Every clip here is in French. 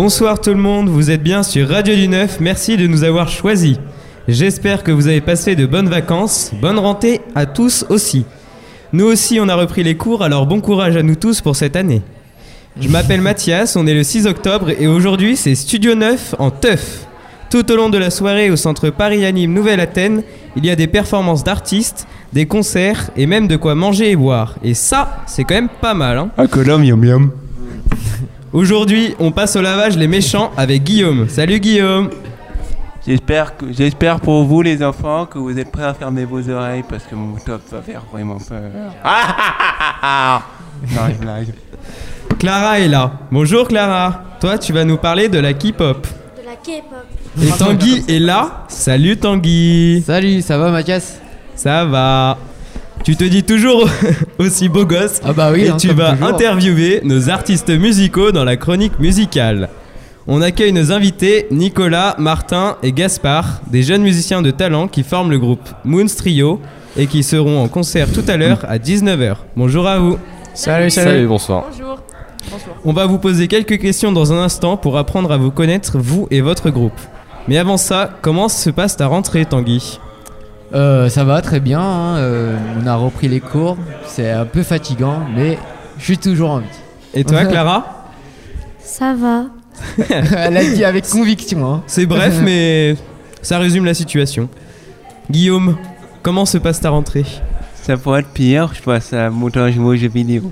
Bonsoir tout le monde, vous êtes bien sur Radio du Neuf, merci de nous avoir choisis. J'espère que vous avez passé de bonnes vacances, bonne rentrée à tous aussi. Nous aussi on a repris les cours, alors bon courage à nous tous pour cette année. Je m'appelle Mathias, on est le 6 octobre et aujourd'hui c'est Studio 9 en teuf. Tout au long de la soirée au centre Paris Anime Nouvelle-Athènes, il y a des performances d'artistes, des concerts et même de quoi manger et boire. Et ça, c'est quand même pas mal. Hein Ah, que. Aujourd'hui, on passe au lavage les méchants avec Guillaume. Salut Guillaume J'espère que j'espère pour vous les enfants que vous êtes prêts à fermer vos oreilles parce que mon top va faire vraiment peur. Ah, ah, ah, ah. Non, je blague. Clara est là. Bonjour Clara. Toi, tu vas nous parler de la K-pop. De la K-pop. Et Tanguy est là. Salut Tanguy. Salut, ça va Mathias? Ça va. Tu te dis toujours aussi beau gosse. Ah bah oui, Et hein, tu vas toujours. interviewer nos artistes musicaux dans la chronique musicale. On accueille nos invités Nicolas, Martin et Gaspard, des jeunes musiciens de talent qui forment le groupe Moons Trio et qui seront en concert tout à l'heure à 19h. Bonjour à vous. Salut, Salut, bonsoir. Bonjour. On va vous poser quelques questions dans un instant pour apprendre à vous connaître, vous et votre groupe. Mais avant ça, comment se passe ta rentrée, Tanguy? Euh, ça va très bien, hein, euh, on a repris les cours, c'est un peu fatigant, mais je suis toujours en vie. Et toi, Clara? Ça va. Elle a dit avec conviction. Hein. C'est bref, mais ça résume la situation. Guillaume, comment se passe ta rentrée? Ça pourrait être pire, je passe à montage mots jeux vidéo.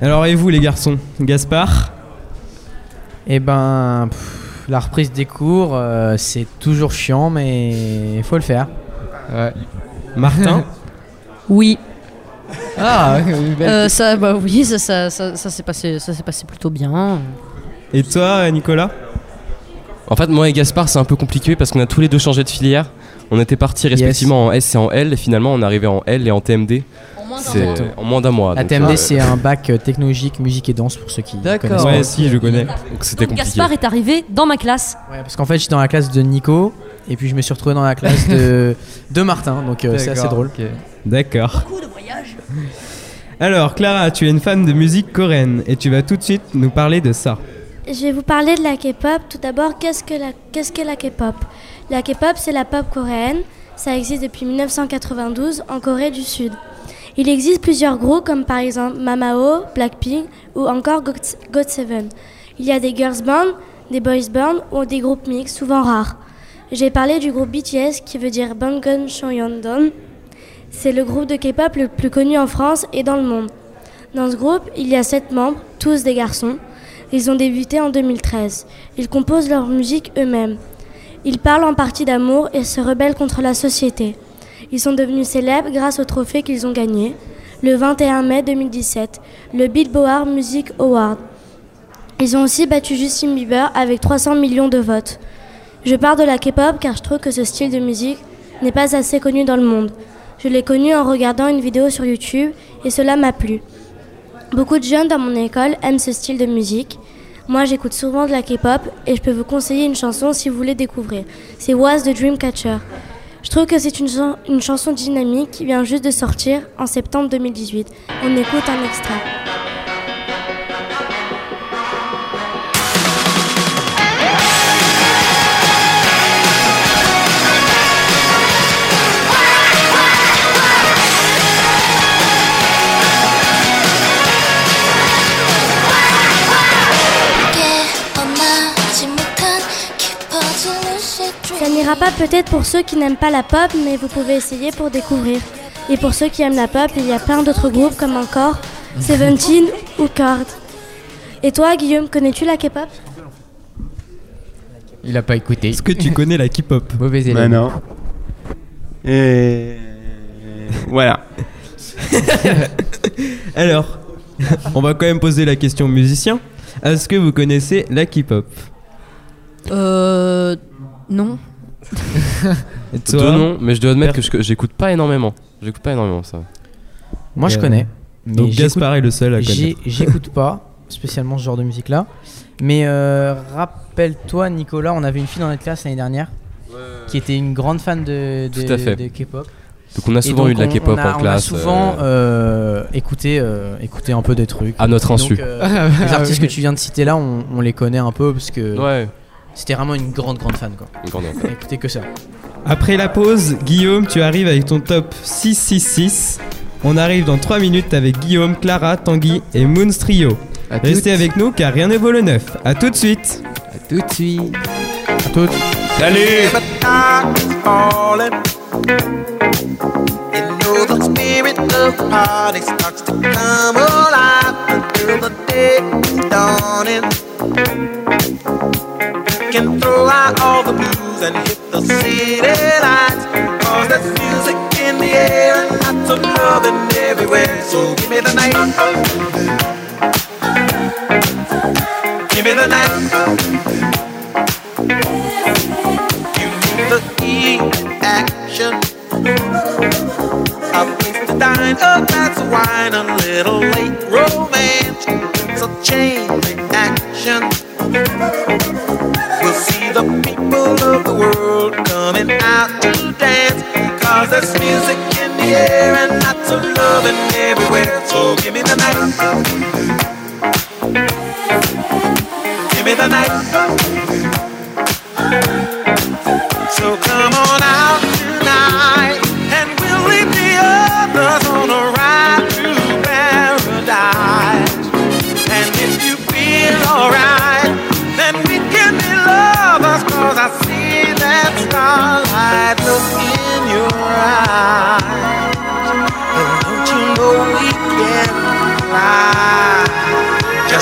Alors, et vous, les garçons? Gaspard? Eh ben, pff, la reprise des cours, euh, c'est toujours chiant, mais il faut le faire. Ouais. Martin Oui, Ah, une belle- Euh, ça, bah oui, ça, ça, ça, ça s'est passé, ça s'est passé plutôt bien. Et toi, Nicolas? En fait, moi et Gaspard, c'est un peu compliqué parce qu'on a tous les deux changé de filière. On était partis respectivement en S et en L, et finalement on est arrivé en L et en TMD. C'est en moins d'un mois. La TMD, euh, c'est un bac euh, technologique, musique et danse pour ceux qui D'accord. connaissent. Ouais, si, je connais. donc c'était compliqué. Gaspard est arrivé dans ma classe. Ouais, parce qu'en fait, j'étais dans la classe de Nico, et puis je me suis retrouvé dans la classe de, de Martin, donc euh, c'est assez D'accord, drôle. ok. D'accord. Beaucoup de voyages. Alors, Clara, tu es une fan de musique coréenne et tu vas tout de suite nous parler de ça. Je vais vous parler de la K-pop. Tout d'abord, qu'est-ce que la, qu'est-ce que la K-pop? La K-pop, c'est la pop coréenne. Ça existe depuis 1992 en Corée du Sud. Il existe plusieurs groupes comme par exemple Mamao, Blackpink ou encore Got- GOT7. Il y a des girls bands, des boys bands ou des groupes mixtes, souvent rares. J'ai parlé du groupe BTS qui veut dire Bangtan Sonyeondan. C'est le groupe de K-pop le plus connu en France et dans le monde. Dans ce groupe, il y a sept membres, tous des garçons. Ils ont débuté en 2013. Ils composent leur musique eux-mêmes. Ils parlent en partie d'amour et se rebellent contre la société. Ils sont devenus célèbres grâce au trophée qu'ils ont gagné le 21 mai 2017, le Billboard Music Award. Ils ont aussi battu Justin Bieber avec 300 millions de votes. Je parle de la K-pop car je trouve que ce style de musique n'est pas assez connu dans le monde. Je l'ai connu en regardant une vidéo sur YouTube et cela m'a plu. Beaucoup de jeunes dans mon école aiment ce style de musique. Moi, j'écoute souvent de la K-pop et je peux vous conseiller une chanson si vous voulez découvrir. C'est Was the Dreamcatcher. Je trouve que c'est une, une chanson dynamique qui vient juste de sortir en septembre 2018. On écoute un extrait. N'ira pas peut-être pour ceux qui n'aiment pas la pop, mais vous pouvez essayer pour découvrir. Et pour ceux qui aiment la pop, il y a plein d'autres groupes comme encore Seventeen ou Card. Et toi, Guillaume, connais-tu la K-pop? Il a pas écouté. Est-ce que tu connais la K-pop? Mauvais élève. Bah non. Et voilà. Alors, on va quand même poser la question aux musiciens. Est-ce que vous connaissez la K-pop? Euh, non. Et Deux noms, mais je dois admettre que je- j'écoute pas énormément. J'écoute pas énormément ça. Moi, je Euh, connais. mais Donc j'écoute- Gaspard est le seul à j'ai- connaître. J'écoute pas spécialement ce genre de musique-là. Mais euh, rappelle-toi, Nicolas, on avait une fille dans notre classe l'année dernière qui était une grande fan de, de, Tout à fait. de K-pop. Donc on a Et souvent donc, eu de la on- K-pop on a- en On a classe. souvent euh, euh, écouté, euh, écouté un peu des trucs. À notre Donc, insu. euh, les artistes que tu viens de citer là, on, on les connaît un peu parce que Ouais. C'était vraiment une grande, grande fan quoi. une grande On a écouté que ça. Après la pause, Guillaume, tu arrives avec ton top 666. On arrive dans 3 minutes avec Guillaume, Clara, Tanguy et Moons Trio. À Restez toutes- avec nous car rien ne vaut le neuf. A tout de suite. à tout de suite. À toutes. Salut the can throw out all the blues and hit the city lights. Cause there's music in the air and lots of loving everywhere. So give me the night. Give me the night. You need the heat, action. A place to dine, a glass of wine, a little late of the world coming out to dance. Cause there's music in the air and lots of loving everywhere. So give me the night. Give me the night. So come on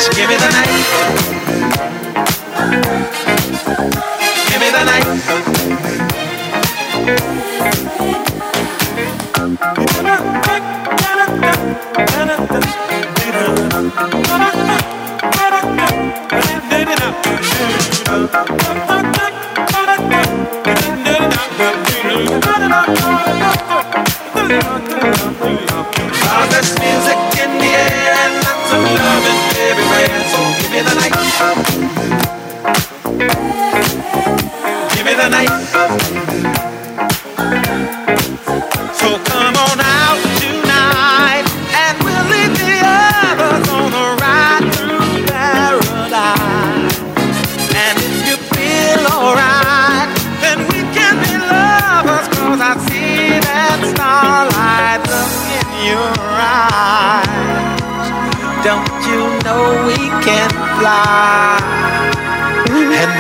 Just give me the night. Can fly? And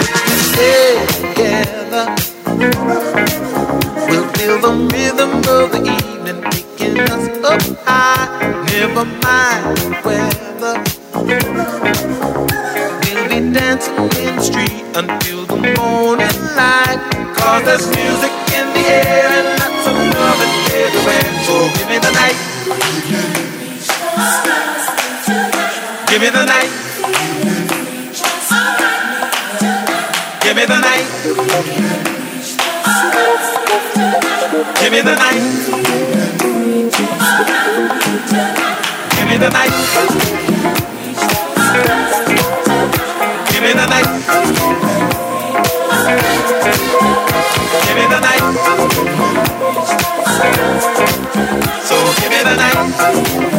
together, we'll feel the rhythm of the evening taking us up high. Never mind the weather. We'll be dancing in the street until the morning light. Cause there's music in the air and lots of loving everywhere. So give me the night. Give me the night. Me the night. Give me the night. Give me the night. Give me the night. Give me the night. So give me the night.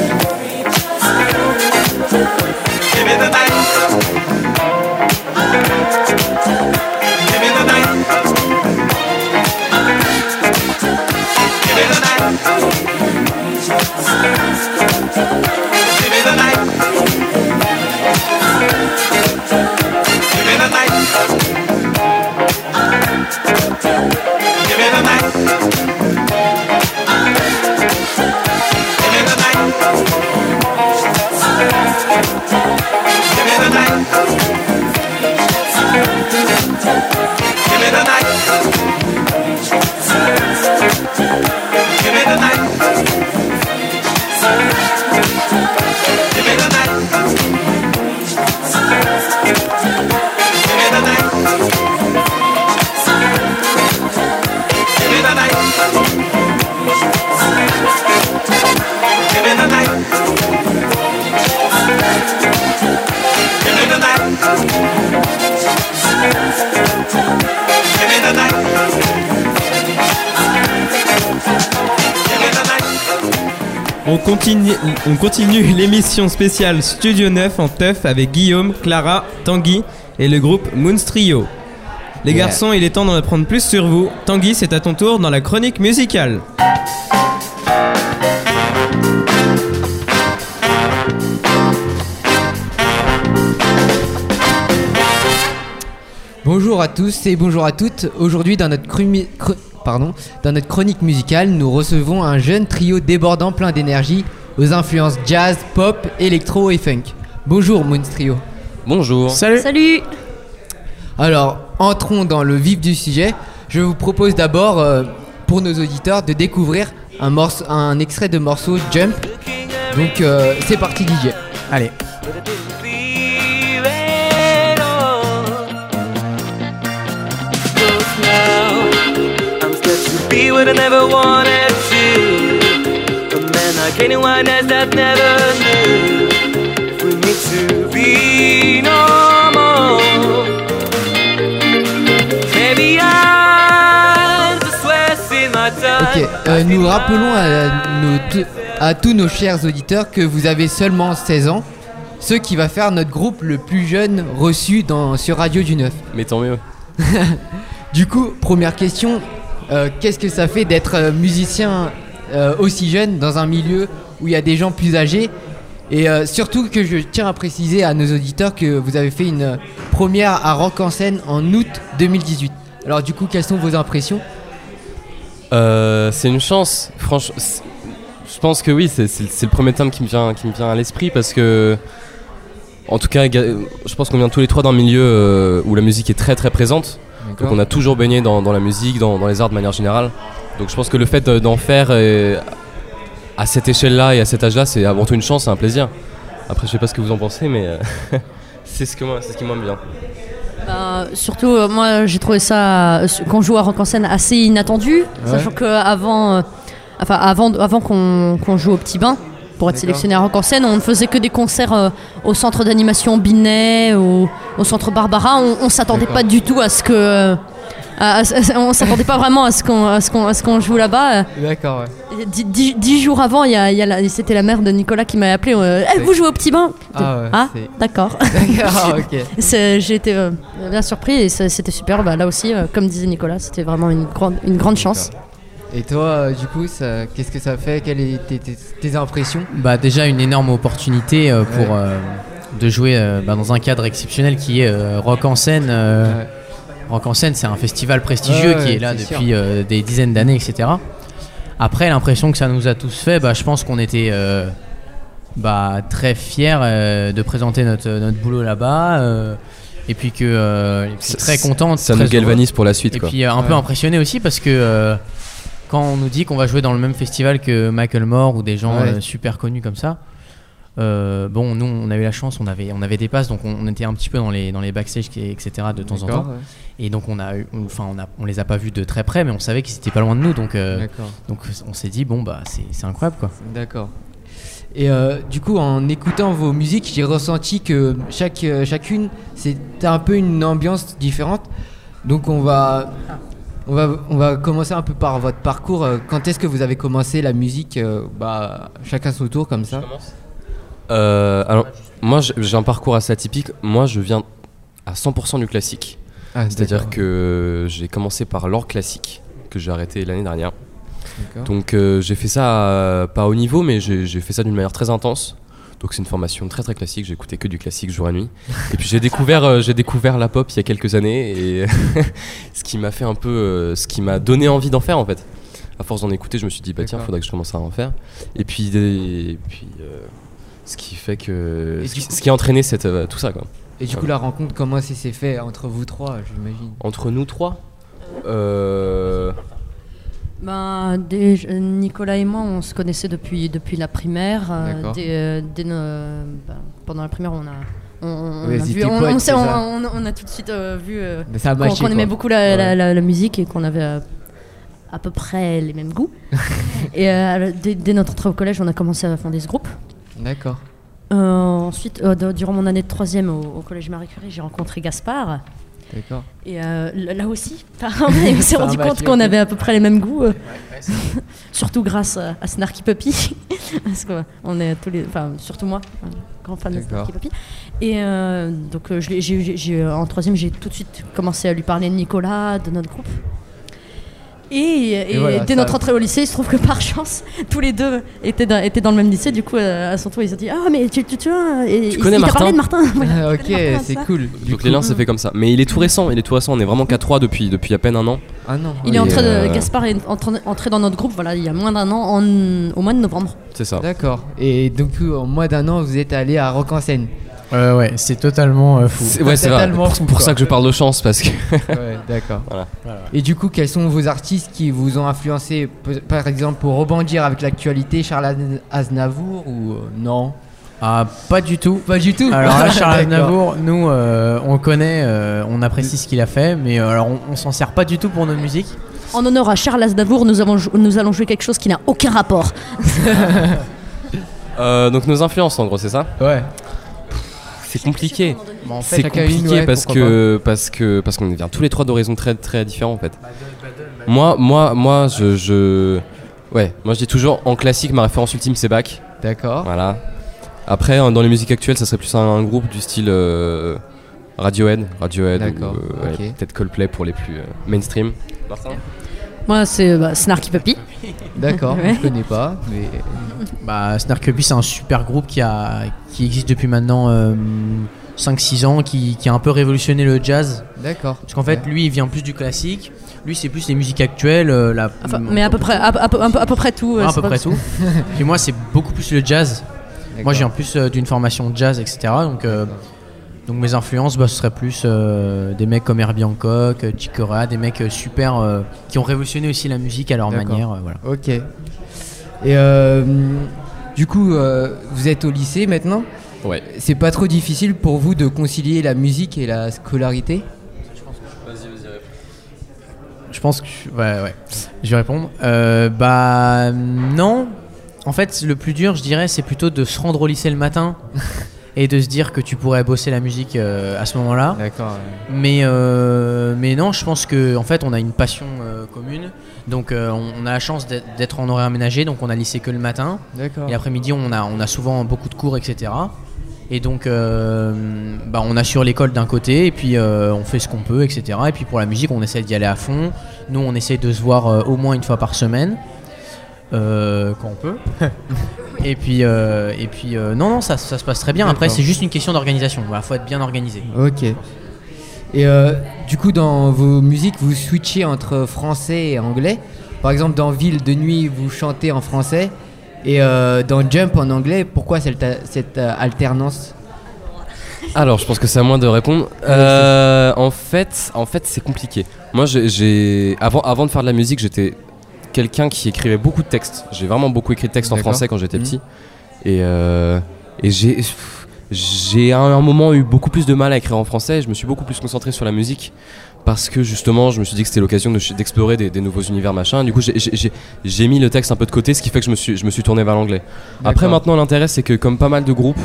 Continue, on continue l'émission spéciale Studio 9 en teuf avec Guillaume, Clara, Tanguy et le groupe Moonstrio. Les Yeah. garçons, il est temps d'en apprendre plus sur vous. Tanguy, c'est à ton tour dans la chronique musicale. Bonjour à tous et bonjour à toutes. Aujourd'hui, dans notre pardon, dans notre chronique musicale, nous recevons un jeune trio débordant plein d'énergie aux influences jazz, pop, électro et funk. Bonjour Moons Trio. Bonjour. Salut. Salut Alors, entrons dans le vif du sujet. Je vous propose d'abord, euh, pour nos auditeurs, de découvrir un, morceau, un extrait de morceau Jump. Donc, euh, c'est parti DJ. Allez. Be what I never wanted to. A man like anyone else that never knew. If we need to be no more. Maybe I'm just wasting my time. Ok, euh, nous rappelons à, nos t- à tous nos chers auditeurs que vous avez seulement 16 ans, ce qui va faire notre groupe le plus jeune reçu dans, sur Radio du 9. Mais tant mieux. Du coup, première question, euh, qu'est-ce que ça fait d'être euh, musicien euh, aussi jeune dans un milieu où il y a des gens plus âgés? Et surtout que je tiens à préciser à nos auditeurs que vous avez fait une première à Rock en scène en août 2018. Alors du coup, quelles sont vos impressions? C'est une chance. Franchement, je pense que oui, c'est le premier terme qui me vient, qui me vient à l'esprit parce que, en tout cas, je pense qu'on vient tous les trois d'un milieu où la musique est très très présente. Donc on a toujours baigné dans, dans la musique, dans, dans les arts de manière générale. Donc je pense que le fait de- d'en faire euh, à cette échelle-là et à cet âge-là, c'est avant tout une chance, c'est un plaisir. Après, je sais pas ce que vous en pensez, mais euh, c'est ce que moi, c'est ce qui moi me vient. Bah, surtout, euh, moi, j'ai trouvé ça, euh, quand je joue à Rock en scène, assez inattendu. Sachant qu'avant euh, enfin, avant, avant qu'on qu'on joue au Petit Bain, pour être sélectionné à Rock en scène, on ne faisait que des concerts euh, au centre d'animation Binet, au, au centre Barbara. On, on s'attendait pas du tout à ce que. euh, à- à- on s'attendait pas vraiment à ce qu'on ce qu'on joue là-bas. D'accord, ouais. Dix, dix- dix jours avant, il y a, il y a la- c'était la mère de Nicolas qui m'a appelé. euh, Eh, vous jouez au Petit Bain Ah ouais, Ah, d'accord. D'accord, J'ai été bien surpris et c'était super. Bah, là aussi, comme disait Nicolas, c'était vraiment une grande, une grande chance. Et toi, euh, du coup, ça- qu'est-ce que ça fait? Quelles sont tes, tes- tes impressions? Bah déjà une énorme opportunité euh, pour Ouais. euh, de jouer euh, bah, dans un cadre exceptionnel qui est euh, Rock en scène. euh, Ouais. Rock en scène, c'est un festival prestigieux Ouais, qui est là c'est depuis euh, des dizaines d'années, etc. Après, l'impression que ça nous a tous fait, bah, je pense qu'on était euh, bah, très fiers euh, de présenter notre, notre boulot là-bas. euh, et puis que euh, et puis Ça- très contente. Ça très nous galvanise pour la suite, Et quoi. puis euh, un peu impressionné aussi parce que euh, quand on nous dit qu'on va jouer dans le même festival que Michael Moore ou des gens Ouais. euh, super connus comme ça, euh, bon, nous on a eu la chance, on avait, on avait des passes, donc on, on était un petit peu dans les, dans les backstage, etc. de temps en temps. ouais. Et donc on a, eu- enfin on a, on les a pas vus de très près, mais on savait qu'ils étaient pas loin de nous, donc, euh, donc on s'est dit bon bah c'est, c'est incroyable quoi. D'accord. Et euh, du coup, en écoutant vos musiques, j'ai ressenti que chaque, chacune, c'était un peu une ambiance différente. Donc on va, on va, on va commencer un peu par votre parcours. Euh, Quand est-ce que vous avez commencé la musique euh, bah, Chacun son tour comme ça. Euh, alors, moi, j'ai un parcours assez atypique. Moi, je viens à 100% du classique. Ah, C'est-à-dire que j'ai commencé par l'or classique, que j'ai arrêté l'année dernière. Donc euh, j'ai fait ça pas au niveau, mais j'ai fait ça d'une manière très intense. Donc c'est une formation très très classique. J'ai écouté que du classique jour et nuit. Et puis j'ai découvert euh, j'ai découvert la pop il y a quelques années et ce qui m'a fait un peu euh, ce qui m'a donné envie d'en faire en fait. À force d'en écouter, je me suis dit bah tiens, faudrait que je commence à en faire. Et puis et puis euh, ce qui fait que ce qui, coup- ce qui a entraîné cette euh, tout ça quoi. Et du coup, la rencontre, comment ça s'est fait entre vous trois, j'imagine? Entre nous trois? Euh, Ben, des- Nicolas et moi, on se connaissait depuis, depuis la primaire. euh, dès- euh, dès nos- ben, pendant la primaire, on a, on, a, vu- on- potes, on- tout de suite euh, vu euh, qu'on aimait beaucoup la, la- Ouais. la- la musique et qu'on avait euh, à peu près les mêmes goûts. et dès, dès notre entrée au collège, on a commencé à fonder ce groupe. D'accord. Ensuite, durant mon année de troisième au, au collège Marie Curie, j'ai rencontré Gaspard. D'accord. Et euh, là aussi, on s'est rendu compte qu'on avait à peu près les mêmes goûts. euh. surtout grâce à, à Snarky Puppy, parce qu'on est tous les, enfin surtout moi, grand fan de. Snarky Puppy. Et euh, donc euh, en troisième, j'ai tout de suite commencé à lui parler de Nicolas, de notre groupe. Et, et voilà, dès notre entrée au lycée, il se trouve que par chance, tous les deux étaient dans, étaient dans le même lycée. Du coup, euh, à son tour, ils ont dit Ah, mais tu, tu, tu vois, et, Tu il- connais il Martin parlé de Martin. Ah, ok, c'est cool. Du Donc l'élan s'est fait comme ça. Mais il est tout récent, il est tout récent, on est vraiment qu'à 3 depuis, depuis à peine un an. Ah non. Il est entré de, euh, Gaspard est entré, entré dans notre groupe voilà, il y a moins d'un an, en- au mois de novembre. C'est ça. D'accord. Et donc en moins d'un an, vous êtes allé à Rock en Seine. Euh, ouais, c'est totalement euh, fou. C'est- Ouais, c'est vrai. Totalement Pour, fou, pour quoi. ça que je parle de chance parce que. Ouais, d'accord. Voilà. Et du coup, quels sont vos artistes qui vous ont influencé, par exemple, pour rebondir avec l'actualité, Charles Azn- Aznavour ou euh, non? Ah, pas du tout. Pas du tout. Alors là, Charles. Aznavour, nous, euh, on connaît, euh, on apprécie ce qu'il a fait, mais euh, alors on, on s'en sert pas du tout pour notre musique. En honneur à Charles Aznavour, nous, avons, nous allons jouer quelque chose qui n'a aucun rapport. Euh, donc nos influences en gros, c'est ça? Ouais. C'est compliqué. En C'est compliqué ouais, parce, que, parce que parce qu'on vient tous les trois d'horizons très très différents en fait. Moi moi moi je, je ouais moi je dis toujours en classique ma référence ultime c'est Bach. D'accord. Voilà. Après euh, dans les musiques actuelles ça serait plus un, un groupe du style euh, Radiohead, Radiohead ou, D'accord, euh, ouais, peut-être Coldplay pour les plus euh, mainstream. Moi, c'est bah, Snarky Puppy. D'accord. Ouais. Je connais pas, mais Bah, Snark Puppy, c'est un super groupe qui, a, qui existe depuis maintenant euh, 5-6 ans, qui, qui a un peu révolutionné le jazz. d'accord. Parce qu'en fait, lui, il vient plus du classique. Lui, c'est plus les musiques actuelles. euh, la, Enfin, mais à peu près, à, à peu- à peu- à peu près tout. euh, à peu près tout. Et moi, c'est beaucoup plus le jazz. Moi, je viens plus euh, d'une formation jazz, etc. Donc, euh, donc mes influences, bah, ce serait plus euh, des mecs comme Herbie Hancock, euh, Chick Corea, des mecs euh, super euh, qui ont révolutionné aussi la musique à leur manière. euh, voilà. Ok. Et euh, du coup, euh, vous êtes au lycée maintenant? Ouais. C'est pas trop difficile pour vous de concilier la musique et la scolarité? Je pense que. Ouais, ouais. Je vais répondre. Euh, bah, non. En fait, le plus dur, je dirais, c'est plutôt de se rendre au lycée le matin et de se dire que tu pourrais bosser la musique euh, à ce moment-là. D'accord. Mais, euh, mais non, je pense que en fait, on a une passion euh, commune. Donc, euh, on, on a la chance d'être- en horaire aménagé. Donc, on a lycée que le matin. D'accord. Et après-midi, on a, on a souvent beaucoup de cours, etc. Et donc, bah, on assure l'école d'un côté, et puis on fait ce qu'on peut, etc. Et puis pour la musique, on essaie d'y aller à fond. Nous, on essaie de se voir au moins une fois par semaine, euh, quand on peut. et puis, euh, et puis euh, non, non, ça, ça se passe très bien. Après, c'est juste une question d'organisation. Il faut être bien organisé. Ok. Et euh, du coup, dans vos musiques, vous switchez entre français et anglais. Par exemple, dans Ville de nuit, vous chantez en français. Et euh, dans Jump en anglais, pourquoi cette, cette euh, alternance? Alors, je pense que c'est à moi de répondre. Euh, en fait, en fait, c'est compliqué. Moi, j'ai avant, avant de faire de la musique, j'étais quelqu'un qui écrivait beaucoup de textes. J'ai vraiment beaucoup écrit de textes en français quand j'étais Mhm. petit. Et, euh, et j'ai, j'ai à un moment eu beaucoup plus de mal à écrire en français. Je me suis beaucoup plus concentré sur la musique parce que justement, je me suis dit que c'était l'occasion de d'explorer des, des nouveaux univers machin. Du coup, j'ai- mis le texte un peu de côté, ce qui fait que je me suis, je me suis tourné vers l'anglais. Après, maintenant, l'intérêt, c'est que comme pas mal de groupes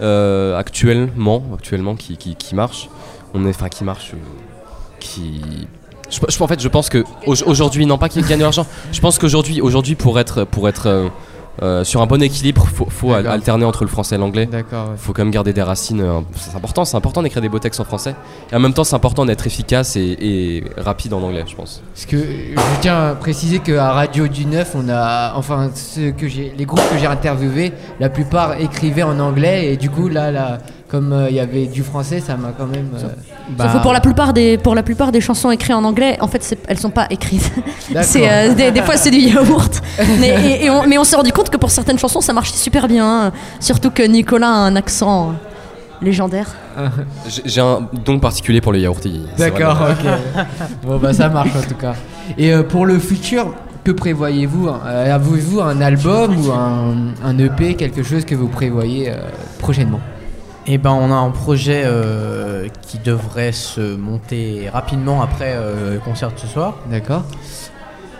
euh, actuellement, actuellement qui, qui, qui marchent, on est, enfin, qui marchent, euh, qui. Je, je- en fait, je pense que au- aujourd'hui, non pas qu'ils gagnent de l'argent. Je pense qu'aujourd'hui, aujourd'hui, pour être, pour être euh, euh, sur un bon équilibre, faut, faut alterner entre le français et l'anglais. D'accord. ouais. Faut quand même garder des racines. euh, c'est important, c'est important d'écrire des beaux textes en français. Et en même temps, c'est important d'être efficace et, et rapide en anglais, je pense. Parce que je tiens à préciser qu'à Radio du Neuf, on a, enfin, ceux que j'ai, les groupes que j'ai interviewés, la plupart écrivaient en anglais et du coup là, là comme euh, il y avait du français, ça m'a quand même. euh, Sauf que pour la plupart des pour la plupart des chansons écrites en anglais, en fait, elles sont pas écrites. C'est euh, des, des fois c'est du yaourt. mais, et- et on, mais on s'est rendu compte que pour certaines chansons, ça marchait super bien. Surtout que Nicolas a un accent euh, légendaire. J'ai un don particulier pour le vrai. D'accord, ok. bon bah ça marche en tout cas. Et euh, pour le futur, que prévoyez-vous hein? Avez-vous un album ou un, un EP, quelque chose que vous prévoyez euh, prochainement? Et ben, on a un projet euh, qui devrait se monter rapidement après euh, le concert de ce soir. D'accord.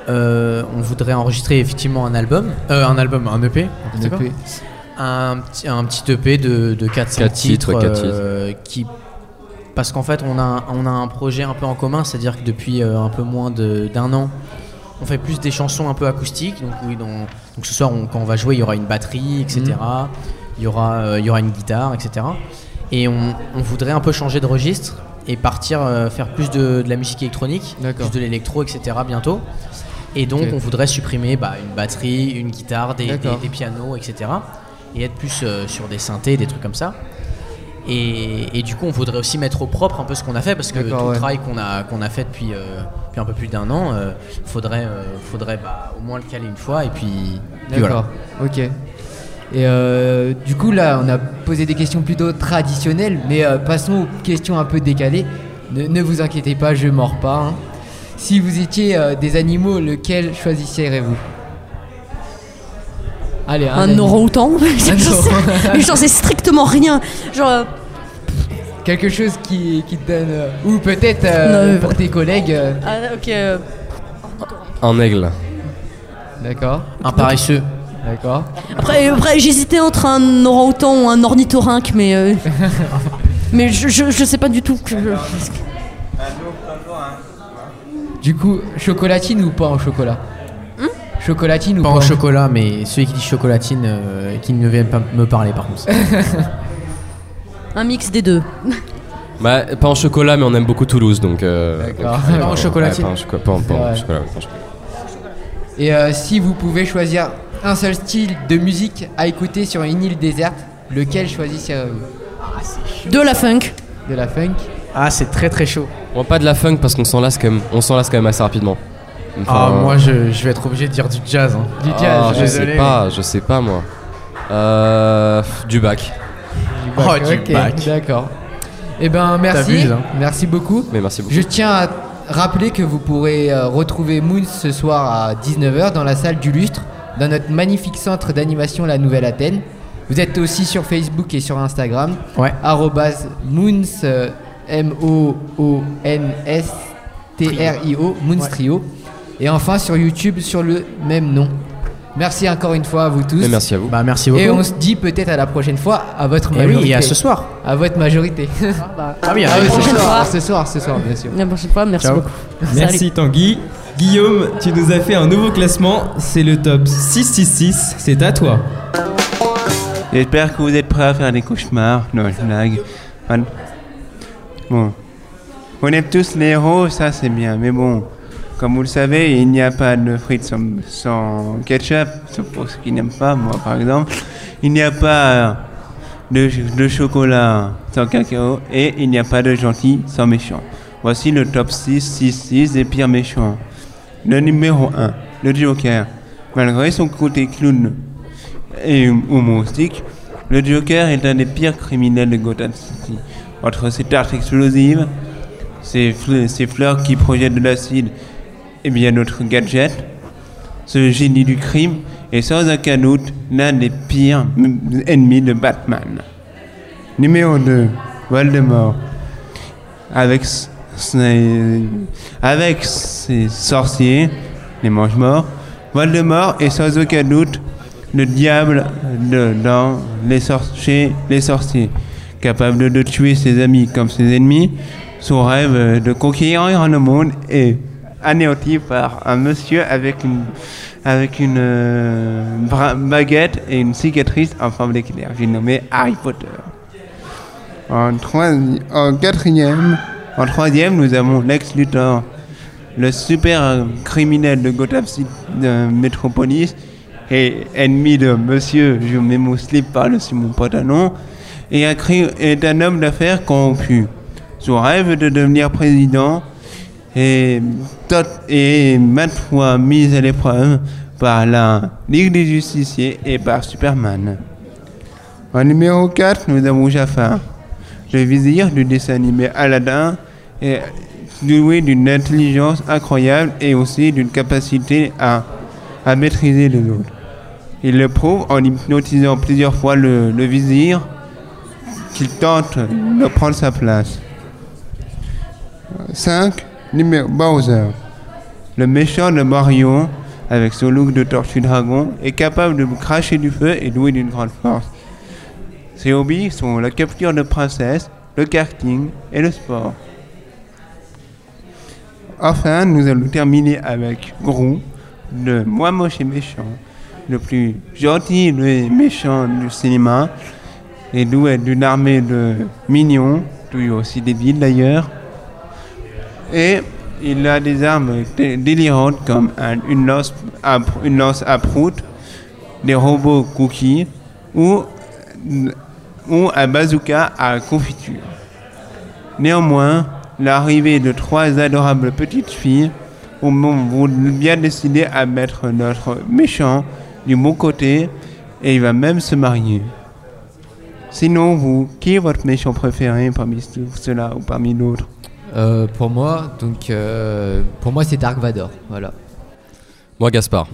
Euh, on voudrait enregistrer effectivement un album, euh, un album, un EP, Un EP. un petit, un petit EP de, de 4 Quatre titres, qui parce qu'en fait on a, on a un projet un peu en commun, c'est-à-dire que depuis un peu moins d'un an, on fait plus des chansons un peu acoustiques. Donc, oui, dans- donc ce soir, on- quand on va jouer, il y aura une batterie, etc. Il y, aura, euh, il y aura une guitare, etc. Et on, on voudrait un peu changer de registre et partir euh, faire plus de, de la musique électronique, plus de l'électro, etc. bientôt. Et donc, on voudrait supprimer bah, une batterie, une guitare, des, des, D'accord. des pianos, etc. Et être plus euh, sur des synthés, des trucs comme ça. Et, et du coup, on voudrait aussi mettre au propre un peu ce qu'on a fait parce que tout le travail qu'on a, qu'on a fait depuis, euh, depuis un peu plus d'un an, euh, faudrait, euh, faudrait bah, au moins le caler une fois et puis, puis voilà. D'accord, ok. Et euh, du coup, là, on a posé des questions plutôt traditionnelles, mais euh, passons aux questions un peu décalées. Ne, ne vous inquiétez pas, je mords pas. hein. Si vous étiez euh, des animaux, lequel choisisseriez-vous Allez, Un animal. orang-outan Un J'en sais- orang- Mais j'en sais strictement rien. Genre, Quelque chose qui, qui te donne. euh, ou peut-être euh, Non, pour tes collègues. euh, ah, ok. euh, Un aigle. D'accord, Un paresseux. D'accord. Après, après j'hésitais entre un orang-outan ou un ornithorynque, mais. euh, mais je, je, je sais pas du tout. Je- Du coup, chocolatine ou pas en chocolat Chocolatine ou Pas pas en chocolat, mais celui qui dit chocolatine, euh, qui ne vient pas me parler par contre. Un mix des deux. Bah, pas en chocolat, mais on aime beaucoup Toulouse, donc. euh, D'accord. Pas en ouais, chocolatine. pas en chocolat. Pas en, pas en Ouais. chocolat, ouais, pas en chocolat. Et euh, si vous pouvez choisir un seul style de musique à écouter sur une île déserte, lequel choisissez-vous De la funk. De la funk Ah, c'est très très chaud. Bon, pas de la funk parce qu'on s'en lasse quand même. On s'en lasse quand même assez rapidement. Ah, Enfin, moi je, je vais être obligé de dire du jazz. hein. Du ah, jazz, je désolé, sais pas, je sais pas moi. Euh, du bac. du Oh, bac. du Ok, bac. D'accord. Eh ben merci, T'abuses, hein. merci beaucoup. Mais merci beaucoup. Je tiens à rappeler que vous pourrez euh, retrouver Moon ce soir à 19h dans la salle du Lustre, dans notre magnifique centre d'animation La Nouvelle Athènes. Vous êtes aussi sur Facebook et sur Instagram. Ouais. Moons, euh, M-O-O-N-S-T-R-I-O, Moons Trio. Et enfin sur YouTube sur le même nom. Merci encore une fois à vous tous. Merci à vous. Bah, merci beaucoup. Et on se dit peut-être à la prochaine fois à votre Et majorité. oui, et à ce soir. À votre majorité. Ah oui, à Ah la oui, ce prochaine soir, fois. ce soir, ce soir, bien sûr. La prochaine fois, merci Ciao. beaucoup. Merci Tanguy. Guillaume, tu nous as fait un nouveau classement. C'est le top 666. C'est à toi. J'espère que vous êtes prêts à faire des cauchemars. Non, je blague. Bon. On aime tous les héros, ça c'est bien. Mais bon, comme vous le savez, il n'y a pas de frites sans, ketchup, sauf pour ceux qui n'aiment pas, moi par exemple. Il n'y a pas de, de chocolat sans cacao et il n'y a pas de gentil sans méchant. Voici le top 6, 6, 6 des pires méchants. Le numéro 1, le Joker. Malgré son côté clown et humoristique, le Joker est un des pires criminels de Gotham City. Entre ses tartes explosives, ses, fle- ses fleurs qui projettent de l'acide et bien d'autres gadgets, ce génie du crime est sans aucun doute l'un des pires ennemis de Batman. Numéro 2, Voldemort. Avec, avec ses sorciers, les mange-morts, Voldemort est sans aucun doute le diable dans les, chez les sorciers. Capable de, tuer ses amis comme ses ennemis, son rêve de conquérir le monde est anéanti par un monsieur avec une, euh, baguette et une cicatrice en forme d'éclair. J'ai nommé Harry Potter. En, en quatrième, en troisième, nous avons Lex Luthor, le super criminel de Gotham City de Metropolis et ennemi de Monsieur, je mets mon slip par-dessus mon pantalon, et est un homme d'affaires corrompu. Son rêve de devenir président est, tot- est maintes fois mis à l'épreuve par la Ligue des Justiciers et par Superman. En numéro 4, nous avons Jafar, le vizir du dessin animé Aladdin, est doué d'une intelligence incroyable et aussi d'une capacité à, à maîtriser les autres. Il le prouve en hypnotisant plusieurs fois le, le vizir qu'il tente de prendre sa place. 5. Numéro Bowser. Le méchant de Mario, avec son look de tortue dragon, est capable de cracher du feu et doué d'une grande force. Ses hobbies sont la capture de princesses, le karting et le sport. Enfin, nous allons terminer avec Grou, le moi moche et méchant, le plus gentil des méchants du cinéma, et doué d'une armée de mignons, toujours aussi débiles d'ailleurs. Et il a des armes dé- délirantes comme un- une, lance à, pr- une lance à prout, des robots cookies ou, ou un bazooka à confiture. Néanmoins, l'arrivée de trois adorables petites filles ont vont bien décidé à mettre notre méchant du bon côté et il va même se marier. Sinon, vous, qui est votre méchant préféré parmi ceux-là ou parmi d'autres? Euh, pour moi, donc euh, pour moi c'est Dark Vador. Voilà. Moi, Gaspard.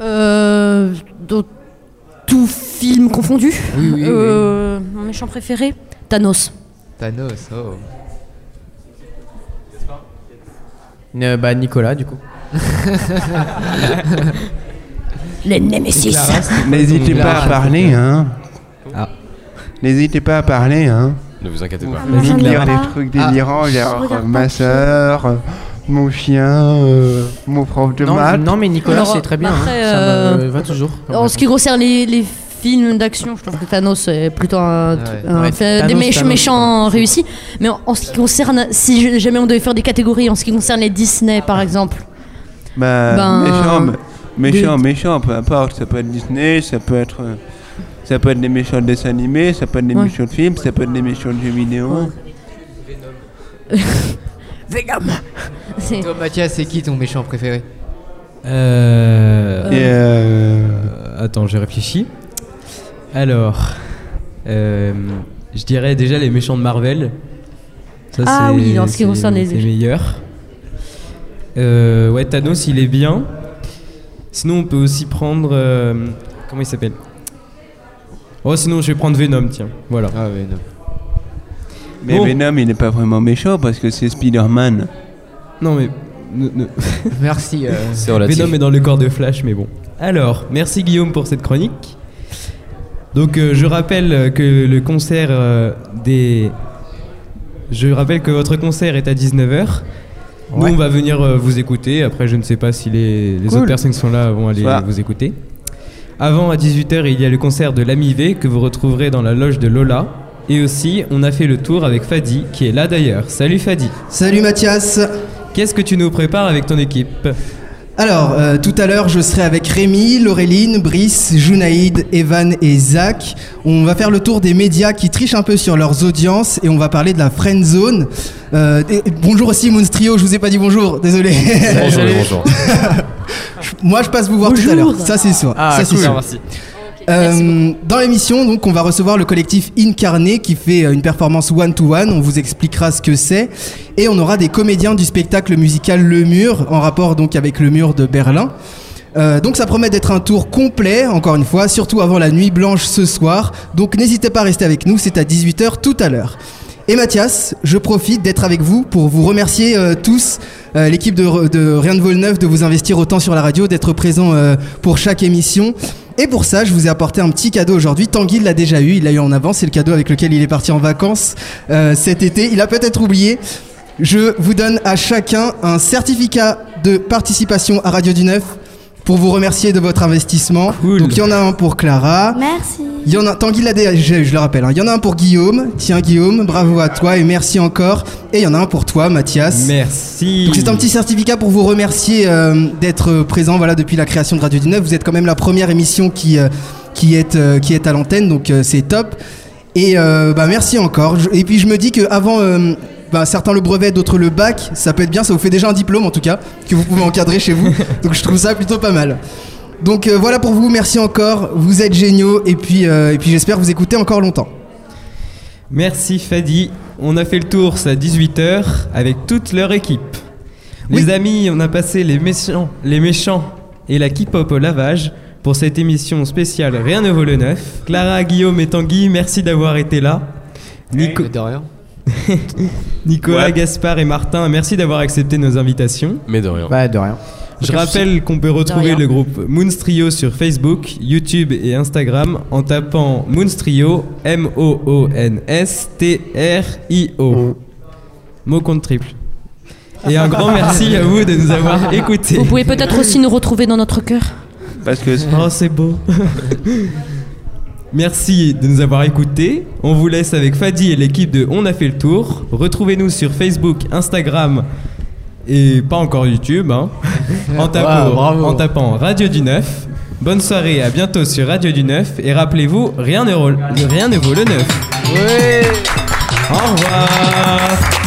Euh, dans tout film confondu. Oui, oui, oui. Euh, Mon méchant préféré? Thanos. Thanos. Oh. Euh, bah, Nicolas, du coup. Les Nemesis. N'hésitez pas à parler, hein. Ah. N'hésitez pas à parler, hein. Ne vous inquiétez pas. Vas-y, Dire Clara. des trucs délirants, genre regarde ma soeur, euh, mon chien, euh, mon prof de Non, maths. non, mais Nicolas, c'est très bien. après, hein. Ça euh, me va toujours. En ce qui concerne les, les films d'action, je trouve que Thanos est plutôt un, Ouais. un Ouais, fait- des Thanos, méch- Thanos, méchants réussis. Mais en, en ce qui concerne, si jamais on devait faire des catégories, en ce qui concerne les Disney par exemple, Bah, Ben, méchant, mais- méchant, des- méchant, peu importe. Ça peut être Disney, ça peut être, euh, ça peut être des méchants de dessins animés, ça peut être des Ouais. méchants de films, ça peut être des méchants de jeux vidéo. Venom. C'est- Toi Mathias, c'est qui ton méchant préféré? Euh... Et euh, Euh, Attends, j'ai réfléchi. Alors, euh, je dirais déjà les méchants de Marvel. Ça, Ah c'est- oui, en ce qui c'est- concerne les- C'est meilleur. Euh, ouais, Thanos, il est bien. Sinon, on peut aussi prendre. euh, comment il s'appelle? Oh, sinon, je vais prendre Venom, tiens. Voilà. Ah non. mais Bon. Venom, il n'est pas vraiment méchant parce que c'est Spider-Man. Non, mais. ne- ne- Merci. euh. Venom est dans le corps de Flash, mais bon. Alors, merci Guillaume pour cette chronique. Donc, euh, je rappelle que le concert euh, des. Je rappelle que votre concert est à 19h. Nous, Ouais. on va venir euh, vous écouter. Après, je ne sais pas si les, les Cool. autres personnes qui sont là vont aller vous écouter. Avant, à 18h, il y a le concert de l'Ami V que vous retrouverez dans la loge de Lola. Et aussi, on a fait le tour avec Fadi, qui est là d'ailleurs. Salut Fadi. Salut Mathias Qu'est-ce que tu nous prépares avec ton équipe? Alors, euh, tout à l'heure, je serai avec Rémi, Laureline, Brice, Junaïd, Evan et Zach. On va faire le tour des médias qui trichent un peu sur leurs audiences et on va parler de la friend zone. Euh, et- bonjour aussi Monstrio, je vous ai pas dit bonjour, désolé. Bonjour, bonjour. Moi, je passe vous voir tout à l'heure, ça c'est sûr. Ah, ça, cool. sûr. Merci. Euh, dans l'émission, donc, on va recevoir le collectif Incarné qui fait euh, une performance one-to-one. On vous expliquera ce que c'est. Et on aura des comédiens du spectacle musical Le Mur, en rapport donc avec Le Mur de Berlin. Euh, donc ça promet d'être un tour complet, encore une fois, surtout avant la nuit blanche ce soir. Donc n'hésitez pas à rester avec nous, c'est à 18h tout à l'heure. Et Mathias, je profite d'être avec vous pour vous remercier euh, tous, euh, l'équipe de, de Rien de Vol Neuf, de vous investir autant sur la radio, d'être présent pour chaque émission. Et pour ça, je vous ai apporté un petit cadeau aujourd'hui. Tanguy l'a déjà eu, il l'a eu en avance, c'est le cadeau avec lequel il est parti en vacances euh, cet été. Il a peut-être oublié. Je vous donne à chacun un certificat de participation à Radio du Neuf pour vous remercier de votre investissement. Cool. Donc il y en a un pour Clara, Merci. il y en a, Tanguy l'a déjà, je, je le rappelle, hein. il y en a un pour Guillaume. Tiens Guillaume, bravo à toi et merci encore. Et il y en a un pour toi Mathias. Merci. Donc c'est un petit certificat pour vous remercier euh, d'être présent voilà, depuis la création de Radio du Neuf. Vous êtes quand même la première émission qui, euh, qui, est, euh, qui est à l'antenne, donc euh, c'est top. Et euh, bah, merci encore. Je- et puis je me dis qu'avant, bah, certains le brevet, d'autres le bac, ça peut être bien, ça vous fait déjà un diplôme en tout cas, que vous pouvez encadrer chez vous. Donc je trouve ça plutôt pas mal. Donc euh, voilà pour vous, merci encore, vous êtes géniaux et puis, euh, et puis j'espère vous écouter encore longtemps. Merci Fadi. On a fait le tour, c'est à 18h avec toute leur équipe. Les amis, on a passé les méchants, les méchants et la K-pop au lavage pour cette émission spéciale Rien ne vaut le neuf. Clara, Guillaume et Tanguy, merci d'avoir été là. Nico- De rien. Nicolas, Ouais. Gaspard et Martin, merci d'avoir accepté nos invitations. Mais de rien. Bah, de rien. Je rappelle qu'on peut retrouver le groupe Moonstrio sur Facebook, YouTube et Instagram en tapant Moonstrio, M-O-O-N-S-T-R-I-O. Mot compte triple. Et un grand merci à vous de nous avoir écoutés. Vous pouvez peut-être aussi nous retrouver dans notre cœur. Parce que Oh, c'est beau. Merci de nous avoir écoutés. On vous laisse avec Fadi et l'équipe de On a fait le tour. Retrouvez-nous sur Facebook, Instagram et pas encore YouTube. hein. en, tapant, Ouais, bravo. en tapant Radio du 9. Bonne soirée, à bientôt sur Radio du 9. Et rappelez-vous, rien ne, rien ne vaut le 9. Au revoir.